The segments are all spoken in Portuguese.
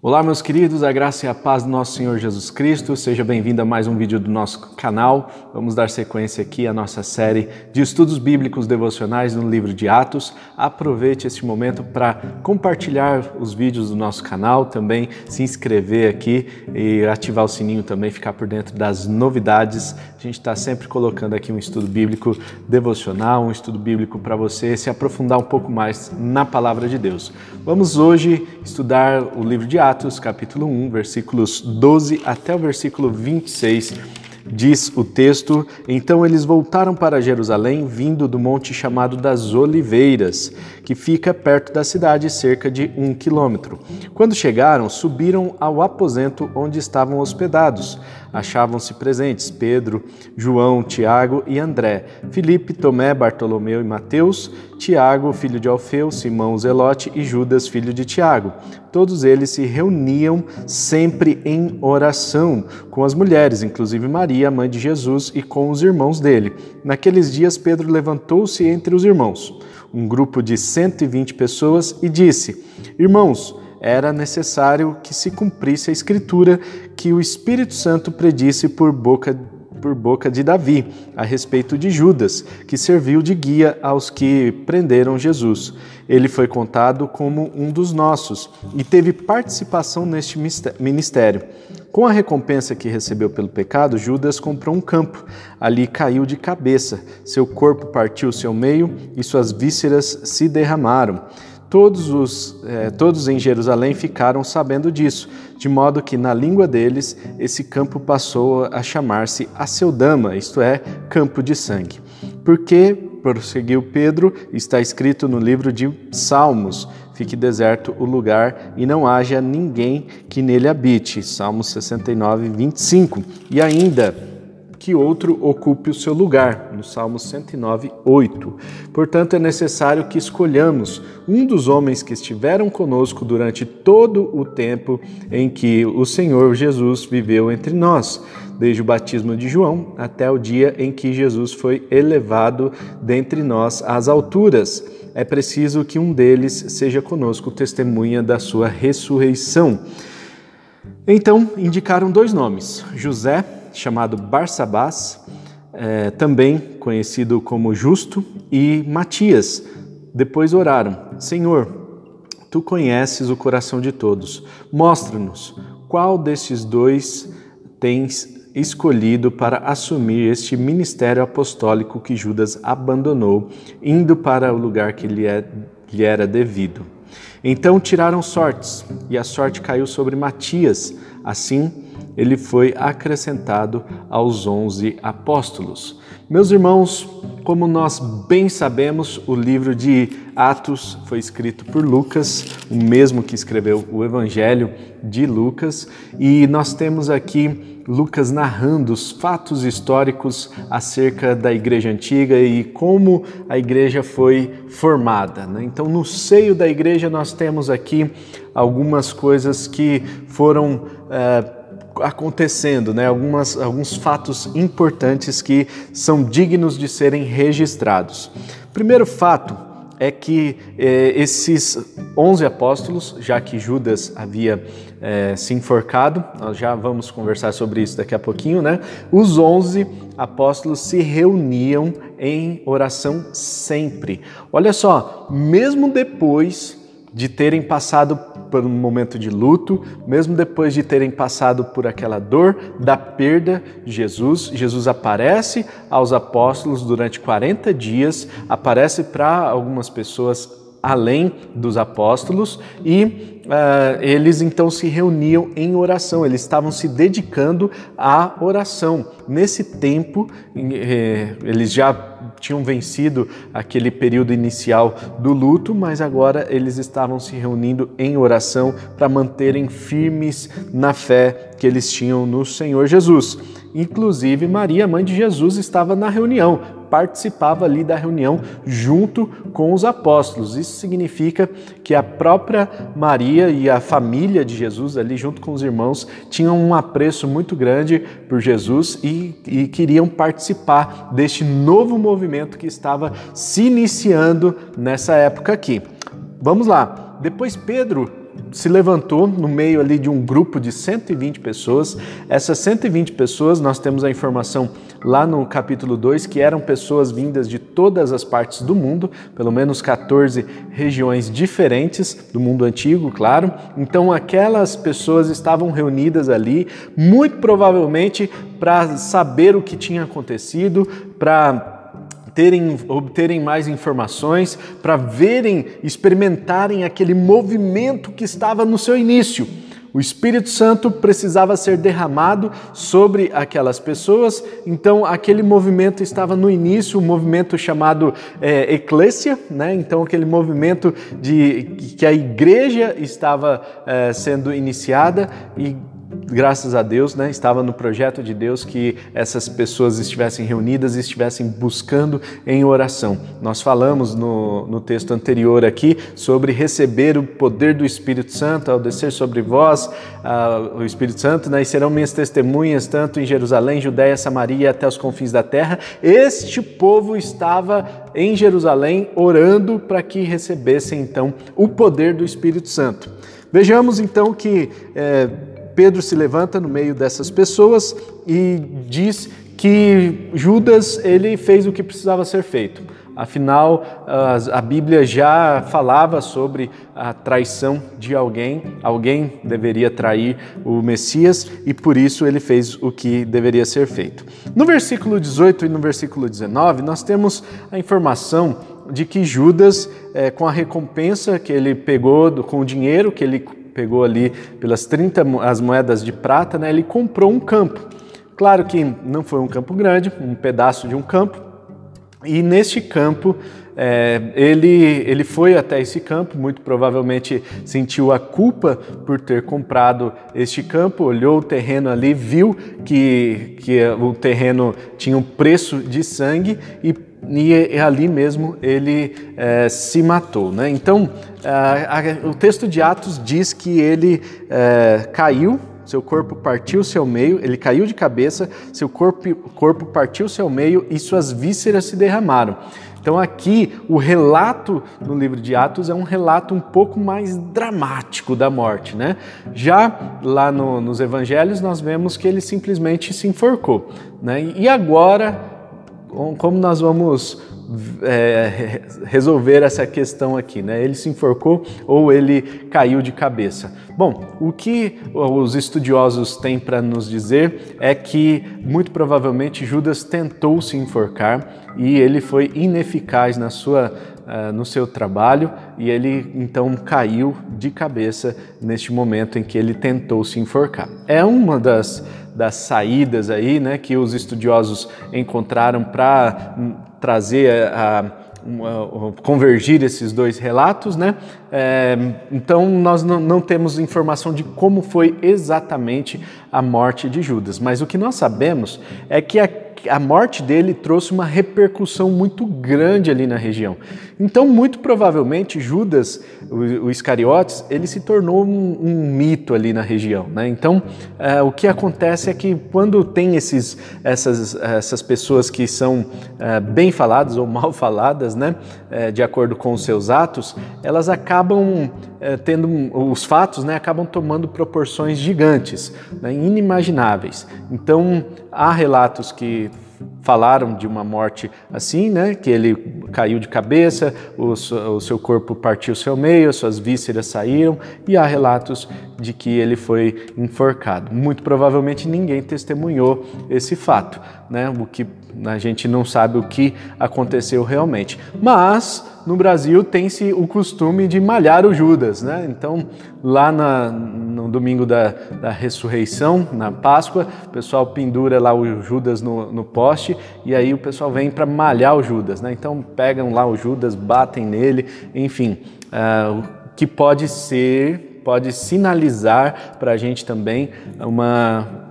Olá, meus queridos, a graça e a paz do nosso Senhor Jesus Cristo. Seja bem-vindo a mais um vídeo do nosso canal. Vamos dar sequência aqui à nossa série de estudos bíblicos devocionais no livro de Atos. Aproveite este momento para compartilhar os vídeos do nosso canal, também se inscrever aqui e ativar o sininho também, ficar por dentro das novidades. A gente está sempre colocando aqui um estudo bíblico devocional, um estudo bíblico para você se aprofundar um pouco mais na palavra de Deus. Vamos hoje estudar o livro de Atos Atos, capítulo 1, versículos 12 até o versículo 26, diz o texto: Então eles voltaram para Jerusalém, vindo do monte chamado das Oliveiras, que fica perto da cidade, cerca de um quilômetro. Quando chegaram, subiram ao aposento onde estavam hospedados achavam-se presentes Pedro, João, Tiago e André, Filipe, Tomé, Bartolomeu e Mateus, Tiago, filho de Alfeu, Simão Zelote e Judas, filho de Tiago. Todos eles se reuniam sempre em oração com as mulheres, inclusive Maria, mãe de Jesus, e com os irmãos dele. Naqueles dias, Pedro levantou-se entre os irmãos, um grupo de 120 pessoas, e disse: Irmãos, era necessário que se cumprisse a escritura que o Espírito Santo predisse por boca por boca de Davi a respeito de Judas, que serviu de guia aos que prenderam Jesus. Ele foi contado como um dos nossos e teve participação neste ministério. Com a recompensa que recebeu pelo pecado, Judas comprou um campo. Ali caiu de cabeça, seu corpo partiu-se ao meio e suas vísceras se derramaram. Todos, os, eh, todos em Jerusalém ficaram sabendo disso, de modo que na língua deles esse campo passou a chamar-se Aceldama, isto é, campo de sangue. Porque, prosseguiu Pedro, está escrito no livro de Salmos: fique deserto o lugar e não haja ninguém que nele habite. Salmos 69, 25. E ainda, que outro ocupe o seu lugar, no Salmo 109, 8. Portanto, é necessário que escolhamos um dos homens que estiveram conosco durante todo o tempo em que o Senhor Jesus viveu entre nós, desde o batismo de João até o dia em que Jesus foi elevado dentre nós às alturas. É preciso que um deles seja conosco testemunha da sua ressurreição. Então, indicaram dois nomes: José chamado Barsabás, é, também conhecido como Justo, e Matias. Depois oraram: Senhor, tu conheces o coração de todos. Mostra-nos qual desses dois tens escolhido para assumir este ministério apostólico que Judas abandonou, indo para o lugar que lhe, é, lhe era devido. Então tiraram sortes, e a sorte caiu sobre Matias. Assim, ele foi acrescentado aos onze apóstolos. Meus irmãos, como nós bem sabemos, o livro de Atos foi escrito por Lucas, o mesmo que escreveu o Evangelho de Lucas, e nós temos aqui Lucas narrando os fatos históricos acerca da igreja antiga e como a igreja foi formada. Né? Então, no seio da igreja, nós temos aqui algumas coisas que foram. Eh, acontecendo, né? Algumas, alguns fatos importantes que são dignos de serem registrados. Primeiro fato é que eh, esses 11 apóstolos, já que Judas havia eh, se enforcado, nós já vamos conversar sobre isso daqui a pouquinho, né? Os 11 apóstolos se reuniam em oração sempre. Olha só, mesmo depois de terem passado por um momento de luto, mesmo depois de terem passado por aquela dor da perda Jesus, Jesus aparece aos apóstolos durante 40 dias, aparece para algumas pessoas além dos apóstolos e uh, eles então se reuniam em oração, eles estavam se dedicando à oração. Nesse tempo, eh, eles já tinham vencido aquele período inicial do luto, mas agora eles estavam se reunindo em oração para manterem firmes na fé que eles tinham no Senhor Jesus. Inclusive, Maria, mãe de Jesus, estava na reunião, participava ali da reunião junto com os apóstolos. Isso significa que a própria Maria e a família de Jesus, ali junto com os irmãos, tinham um apreço muito grande por Jesus e, e queriam participar deste novo movimento que estava se iniciando nessa época aqui. Vamos lá. Depois Pedro se levantou no meio ali de um grupo de 120 pessoas. Essas 120 pessoas, nós temos a informação lá no capítulo 2 que eram pessoas vindas de todas as partes do mundo, pelo menos 14 regiões diferentes do mundo antigo, claro. Então aquelas pessoas estavam reunidas ali, muito provavelmente para saber o que tinha acontecido, para terem, obterem mais informações, para verem, experimentarem aquele movimento que estava no seu início. O Espírito Santo precisava ser derramado sobre aquelas pessoas, então aquele movimento estava no início, um movimento chamado é, eclésia, né? então aquele movimento de que a igreja estava é, sendo iniciada e graças a Deus, né, estava no projeto de Deus que essas pessoas estivessem reunidas e estivessem buscando em oração. Nós falamos no, no texto anterior aqui sobre receber o poder do Espírito Santo ao descer sobre vós, uh, o Espírito Santo, né, e serão minhas testemunhas tanto em Jerusalém, Judéia, Samaria até os confins da terra. Este povo estava em Jerusalém orando para que recebessem então o poder do Espírito Santo. Vejamos então que eh, Pedro se levanta no meio dessas pessoas e diz que Judas ele fez o que precisava ser feito. Afinal, a Bíblia já falava sobre a traição de alguém, alguém deveria trair o Messias e por isso ele fez o que deveria ser feito. No versículo 18 e no versículo 19, nós temos a informação de que Judas, é, com a recompensa que ele pegou, com o dinheiro que ele pegou ali pelas 30 as moedas de prata, né, ele comprou um campo. Claro que não foi um campo grande, um pedaço de um campo, e neste campo é, ele, ele foi até esse campo, muito provavelmente sentiu a culpa por ter comprado este campo, olhou o terreno ali, viu que, que o terreno tinha um preço de sangue e e ali mesmo ele é, se matou. Né? Então, a, a, o texto de Atos diz que ele é, caiu, seu corpo partiu seu meio, ele caiu de cabeça, seu corpo, corpo partiu seu meio e suas vísceras se derramaram. Então, aqui, o relato no livro de Atos é um relato um pouco mais dramático da morte. Né? Já lá no, nos evangelhos, nós vemos que ele simplesmente se enforcou. Né? E agora como nós vamos é, resolver essa questão aqui, né? Ele se enforcou ou ele caiu de cabeça? Bom, o que os estudiosos têm para nos dizer é que muito provavelmente Judas tentou se enforcar e ele foi ineficaz na sua uh, no seu trabalho e ele então caiu de cabeça neste momento em que ele tentou se enforcar. É uma das das saídas aí, né, que os estudiosos encontraram para hum, trazer a, a, convergir esses dois relatos, né? É, então nós não, não, temos informação de como foi exatamente a morte de Judas, mas o que nós sabemos é que a a morte dele trouxe uma repercussão muito grande ali na região. Então, muito provavelmente, Judas, o, o Iscariotes, ele se tornou um, um, mito ali na região. Né? Então, é, o que acontece é que quando tem esses, essas, essas pessoas que são é, bem faladas ou mal faladas, né, é, de acordo com os seus atos, elas acabam tendo, os fatos né, acabam tomando proporções gigantes, né, inimagináveis. Então, há relatos que falaram de uma morte assim, né? Que ele caiu de cabeça, o, o seu corpo partiu seu meio, as suas vísceras saíram, e há relatos de que ele foi enforcado. Muito provavelmente ninguém testemunhou esse fato, né? O que a gente não sabe o que aconteceu realmente. Mas no Brasil tem-se o costume de malhar o Judas, né? Então, lá na, no domingo da, da ressurreição, na Páscoa, o pessoal pendura lá o Judas no, no poste e aí o pessoal vem para malhar o Judas, né? Então, pegam lá o Judas, batem nele, enfim, uh, que pode ser, pode sinalizar para a gente também uma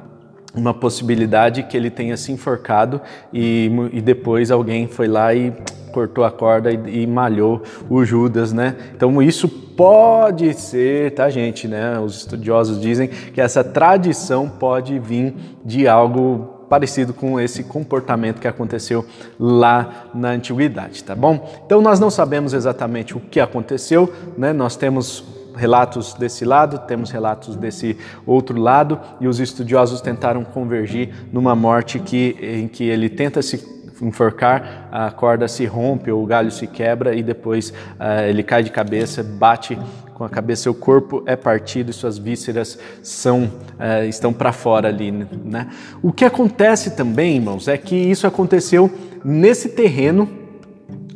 uma possibilidade que ele tenha se enforcado e, e depois alguém foi lá e cortou a corda e, e, malhou o Judas, né? Então isso pode ser, tá gente, né? Os estudiosos dizem que essa tradição pode vir de algo parecido com esse comportamento que aconteceu lá na antiguidade, tá bom? Então nós não sabemos exatamente o que aconteceu, né? Nós temos relatos desse lado, temos relatos desse outro lado, e os estudiosos tentaram convergir numa morte que, em que ele tenta se enforcar, a corda se rompe, ou o galho se quebra e depois uh, ele cai de cabeça, bate com a cabeça, seu corpo é partido e suas vísceras são, uh, estão para fora ali. Né? O que acontece também, irmãos, é que isso aconteceu nesse terreno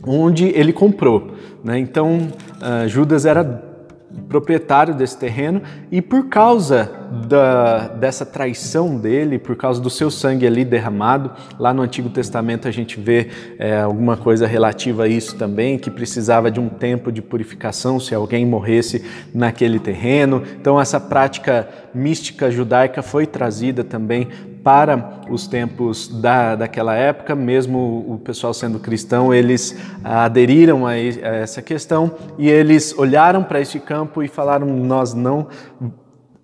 onde ele comprou. Né? Então, uh, Judas era proprietário desse terreno e por causa da, dessa traição dele, por causa do seu sangue ali derramado, lá no Antigo Testamento a gente vê é, alguma coisa relativa a isso também, que precisava de um tempo de purificação se alguém morresse naquele terreno. Então essa prática mística judaica foi trazida também para os tempos da, daquela época, mesmo o pessoal sendo cristão, eles aderiram a, a essa questão e eles olharam para este campo e falaram: Nós não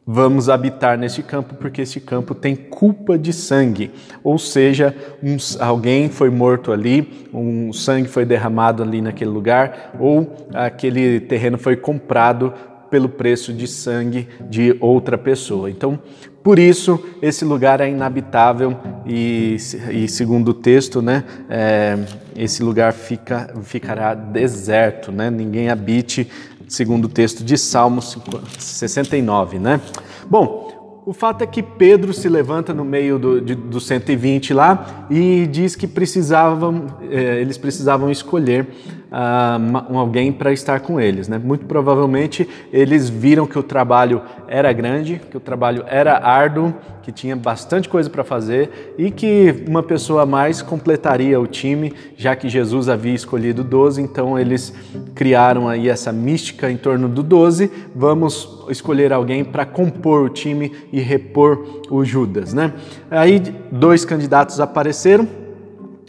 vamos habitar neste campo porque este campo tem culpa de sangue, ou seja, um, alguém foi morto ali, um sangue foi derramado ali naquele lugar, ou aquele terreno foi comprado pelo preço de sangue de outra pessoa. Então, por isso, esse lugar é inabitável e, e segundo o texto, né, é, esse lugar fica, ficará deserto, né, ninguém habite, segundo o texto de Salmos 69. Né? Bom, o fato é que Pedro se levanta no meio do, de, do 120 lá e diz que precisavam, é, eles precisavam escolher uh, alguém para estar com eles. Né? Muito provavelmente eles viram que o trabalho era grande, que o trabalho era árduo, que tinha bastante coisa para fazer e que uma pessoa a mais completaria o time, já que Jesus havia escolhido 12, então eles criaram aí essa mística em torno do 12, vamos escolher alguém para compor o time e repor o Judas, né? Aí dois candidatos apareceram,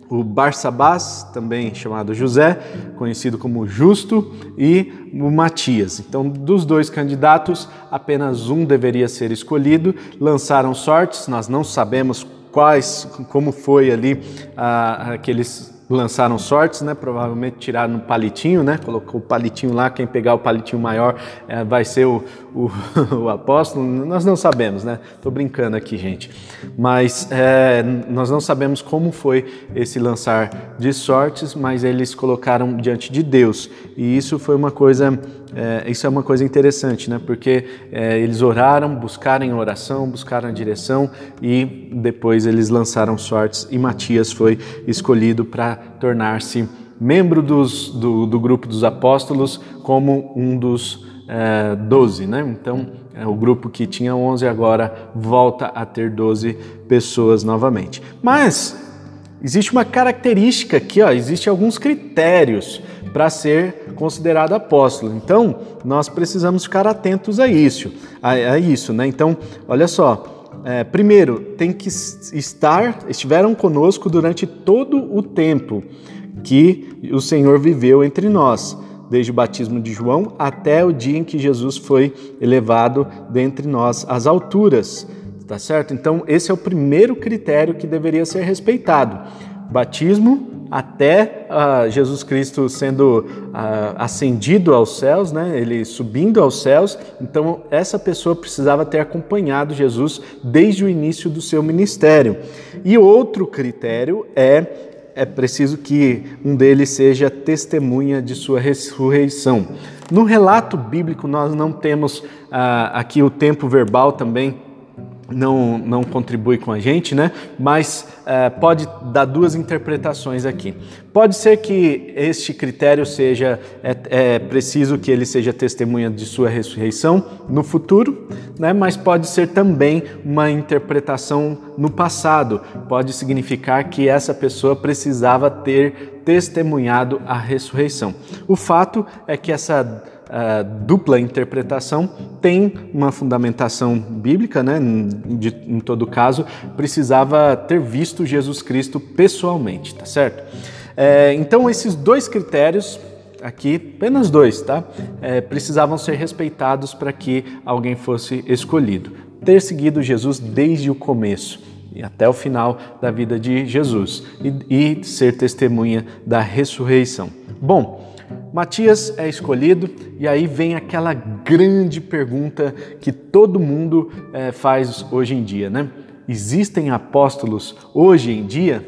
o Barsabás, também chamado José, conhecido como Justo, e o Matias. Então, dos dois candidatos, apenas um deveria ser escolhido. Lançaram sortes, nós não sabemos quais, como foi ali ah, aqueles lançaram sortes, né? Provavelmente tiraram um palitinho, né? Colocou o palitinho lá, quem pegar o palitinho maior é, vai ser o, o, o, apóstolo. Nós não sabemos, né? Estou brincando aqui, gente. Mas é, nós não sabemos como foi esse lançar de sortes, mas eles colocaram diante de Deus. E isso foi uma coisa é, isso é uma coisa interessante, né? Porque é, eles oraram, buscaram em oração, buscaram a direção e depois eles lançaram sortes e Matias foi escolhido para tornar-se membro dos, do, do, grupo dos apóstolos como um dos é, doze, né? Então, é, o grupo que tinha onze agora volta a ter doze pessoas novamente. Mas existe uma característica aqui, ó, existe alguns critérios para ser considerado apóstolo. Então, nós precisamos ficar atentos a isso, a, a isso, né? Então, olha só. É, primeiro, tem que estar, estiveram conosco durante todo o tempo que o Senhor viveu entre nós, desde o batismo de João até o dia em que Jesus foi elevado dentre nós às alturas, tá certo? Então, esse é o primeiro critério que deveria ser respeitado. Batismo, até uh, Jesus Cristo sendo uh, ascendido aos céus, né? ele subindo aos céus. Então, essa pessoa precisava ter acompanhado Jesus desde o início do seu ministério. E outro critério é é preciso que um deles seja testemunha de sua ressurreição. No relato bíblico, nós não temos uh, aqui o tempo verbal também não, não contribui com a gente, né? mas é, pode dar duas interpretações aqui. Pode ser que este critério seja, é, é, preciso que ele seja testemunha de sua ressurreição no futuro, né? mas pode ser também uma interpretação no passado. Pode significar que essa pessoa precisava ter testemunhado a ressurreição. O fato é que essa uh, dupla interpretação tem uma fundamentação bíblica, né? De, em todo caso, precisava ter visto Jesus Cristo pessoalmente, tá certo? É, então, esses dois critérios aqui, apenas dois, tá? É, precisavam ser respeitados para que alguém fosse escolhido. Ter seguido Jesus desde o começo e até o final da vida de Jesus e, e ser testemunha da ressurreição. Bom, Matias é escolhido e aí vem aquela grande pergunta que todo mundo é, faz hoje em dia, né? Existem apóstolos hoje em dia?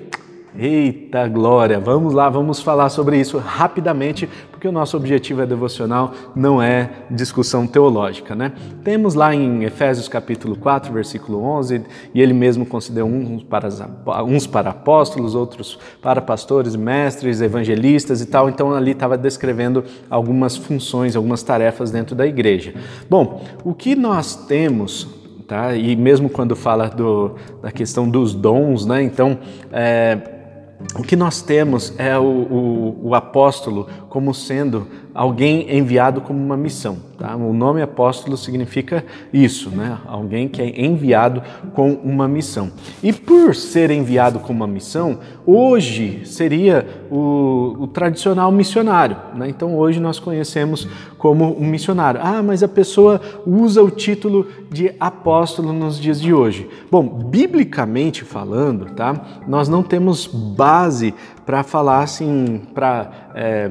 Eita glória! Vamos lá, vamos falar sobre isso rapidamente, porque o nosso objetivo é devocional, não é discussão teológica, né? Temos lá em Efésios capítulo 4, versículo 11, e ele mesmo considerou uns para, uns para apóstolos, outros para pastores, mestres, evangelistas e tal, então ali estava descrevendo algumas funções, algumas tarefas dentro da igreja. Bom, o que nós temos Tá? E mesmo quando fala do, da questão dos dons, né? Então, é, o que nós temos é o, o, o, apóstolo como sendo alguém enviado como uma missão. Tá? O nome apóstolo significa isso, né? alguém que é enviado com uma missão. E por ser enviado com uma missão, hoje seria o, o tradicional missionário. Né? Então hoje nós conhecemos como um missionário. Ah, mas a pessoa usa o título de apóstolo nos dias de hoje. Bom, biblicamente falando, tá? nós não temos base para falar assim, para é,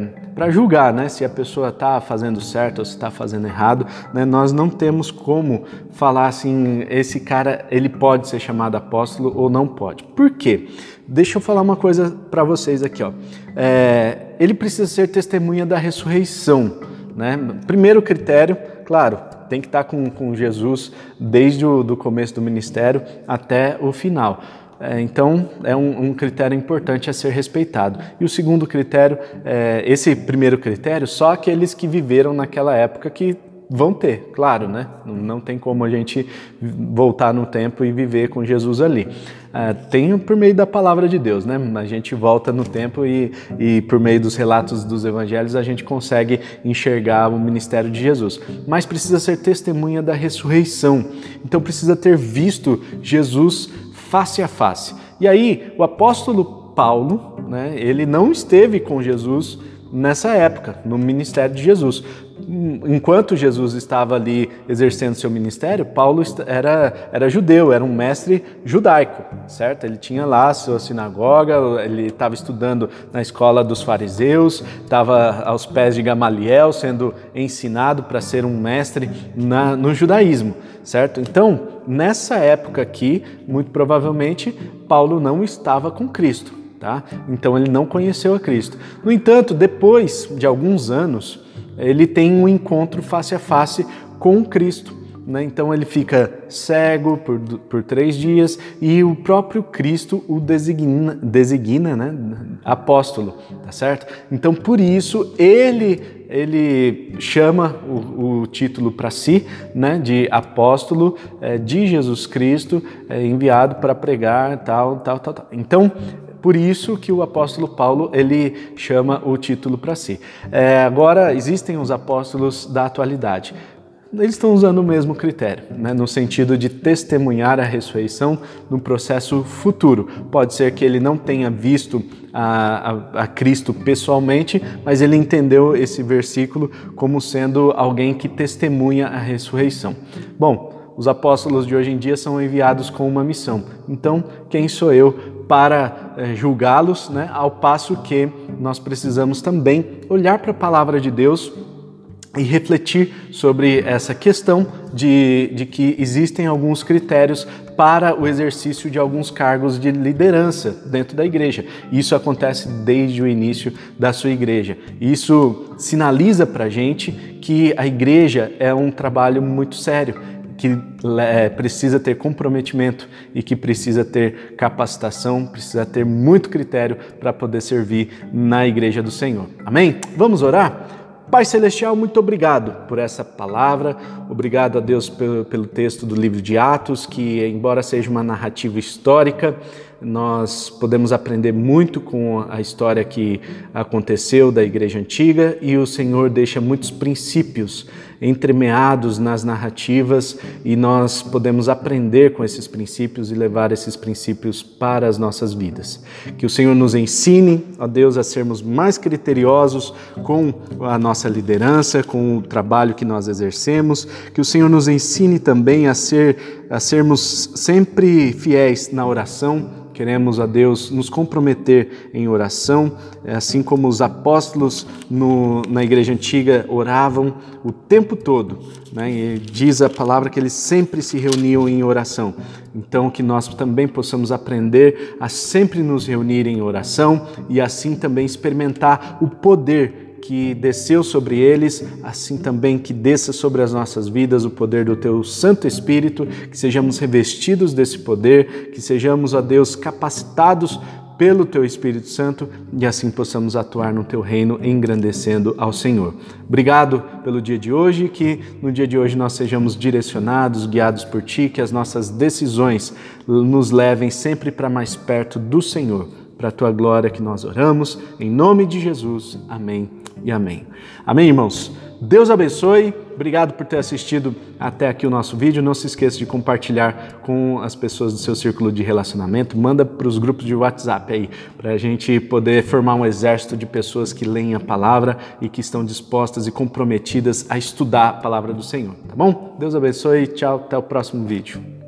julgar, né, se a pessoa está fazendo certo ou se está fazendo errado, né, nós não temos como falar assim, esse cara ele pode ser chamado apóstolo ou não pode. Por quê? Deixa eu falar uma coisa para vocês aqui, ó. É, ele precisa ser testemunha da ressurreição, né? Primeiro critério, claro, tem que estar tá com, com Jesus desde o do começo do ministério até o final. É, então, é um, um, critério importante a ser respeitado. E o segundo critério, é, esse primeiro critério, só aqueles que viveram naquela época que vão ter, claro, né? Não, tem como a gente voltar no tempo e viver com Jesus ali. É, tem por meio da palavra de Deus, né? A gente volta no tempo e, e por meio dos relatos dos evangelhos a gente consegue enxergar o ministério de Jesus. Mas precisa ser testemunha da ressurreição. Então precisa ter visto Jesus face a face. E aí, o apóstolo Paulo, né, ele não esteve com Jesus nessa época, no ministério de Jesus. Enquanto Jesus estava ali exercendo seu ministério, Paulo era, era judeu, era um mestre judaico, certo? Ele tinha lá sua sinagoga, ele estava estudando na escola dos fariseus, estava aos pés de Gamaliel, sendo ensinado para ser um mestre na, no judaísmo, certo? Então, nessa época aqui, muito provavelmente, Paulo não estava com Cristo. Tá? Então ele não conheceu a Cristo. No entanto, depois de alguns anos, ele tem um encontro face a face com Cristo. Né? Então ele fica cego por, por três dias e o próprio Cristo o designa, designa né? apóstolo, tá certo? Então por isso ele ele chama o, o título para si, né, de apóstolo é, de Jesus Cristo, é, enviado para pregar tal, tal, tal, tal. Então por isso que o apóstolo Paulo ele chama o título para si. É, agora existem os apóstolos da atualidade. Eles estão usando o mesmo critério, né, no sentido de testemunhar a ressurreição no processo futuro. Pode ser que ele não tenha visto a, a, a, Cristo pessoalmente, mas ele entendeu esse versículo como sendo alguém que testemunha a ressurreição. Bom, os apóstolos de hoje em dia são enviados com uma missão. Então, quem sou eu para é, julgá-los, né? ao passo que nós precisamos também olhar para a palavra de Deus e refletir sobre essa questão de, de que existem alguns critérios para o exercício de alguns cargos de liderança dentro da igreja. Isso acontece desde o início da sua igreja. Isso sinaliza para a gente que a igreja é um trabalho muito sério que é, precisa ter comprometimento e que precisa ter capacitação, precisa ter muito critério para poder servir na igreja do Senhor. Amém? Vamos orar? Pai Celestial, muito obrigado por essa palavra, obrigado a Deus pelo, pelo, texto do livro de Atos, que, embora seja uma narrativa histórica, nós podemos aprender muito com a história que aconteceu da igreja antiga e o Senhor deixa muitos princípios entremeados nas narrativas e nós podemos aprender com esses princípios e levar esses princípios para as nossas vidas. Que o Senhor nos ensine, ó Deus, a sermos mais criteriosos com a nossa liderança, com o trabalho que nós exercemos, que o Senhor nos ensine também a ser a sermos sempre fiéis na oração queremos a Deus nos comprometer em oração, é assim como os apóstolos no, na igreja antiga oravam o tempo todo. Né? E diz a palavra que eles sempre se reuniam em oração. Então, que nós também possamos aprender a sempre nos reunir em oração e assim também experimentar o poder que desceu sobre eles, assim também que desça sobre as nossas vidas o poder do teu Santo Espírito, que sejamos revestidos desse poder, que sejamos, ó Deus, capacitados pelo teu Espírito Santo e assim possamos atuar no teu reino, engrandecendo ao Senhor. Obrigado pelo dia de hoje, que no dia de hoje nós sejamos direcionados, guiados por ti, que as nossas decisões nos levem sempre para mais perto do Senhor. Para a tua glória que nós oramos, em nome de Jesus. Amém e amém. Amém, irmãos? Deus abençoe. Obrigado por ter assistido até aqui o nosso vídeo. Não se esqueça de compartilhar com as pessoas do seu círculo de relacionamento. Manda para os grupos de WhatsApp aí, para a gente poder formar um exército de pessoas que leem a palavra e que estão dispostas e comprometidas a estudar a palavra do Senhor. Tá bom? Deus abençoe. Tchau. Até o próximo vídeo.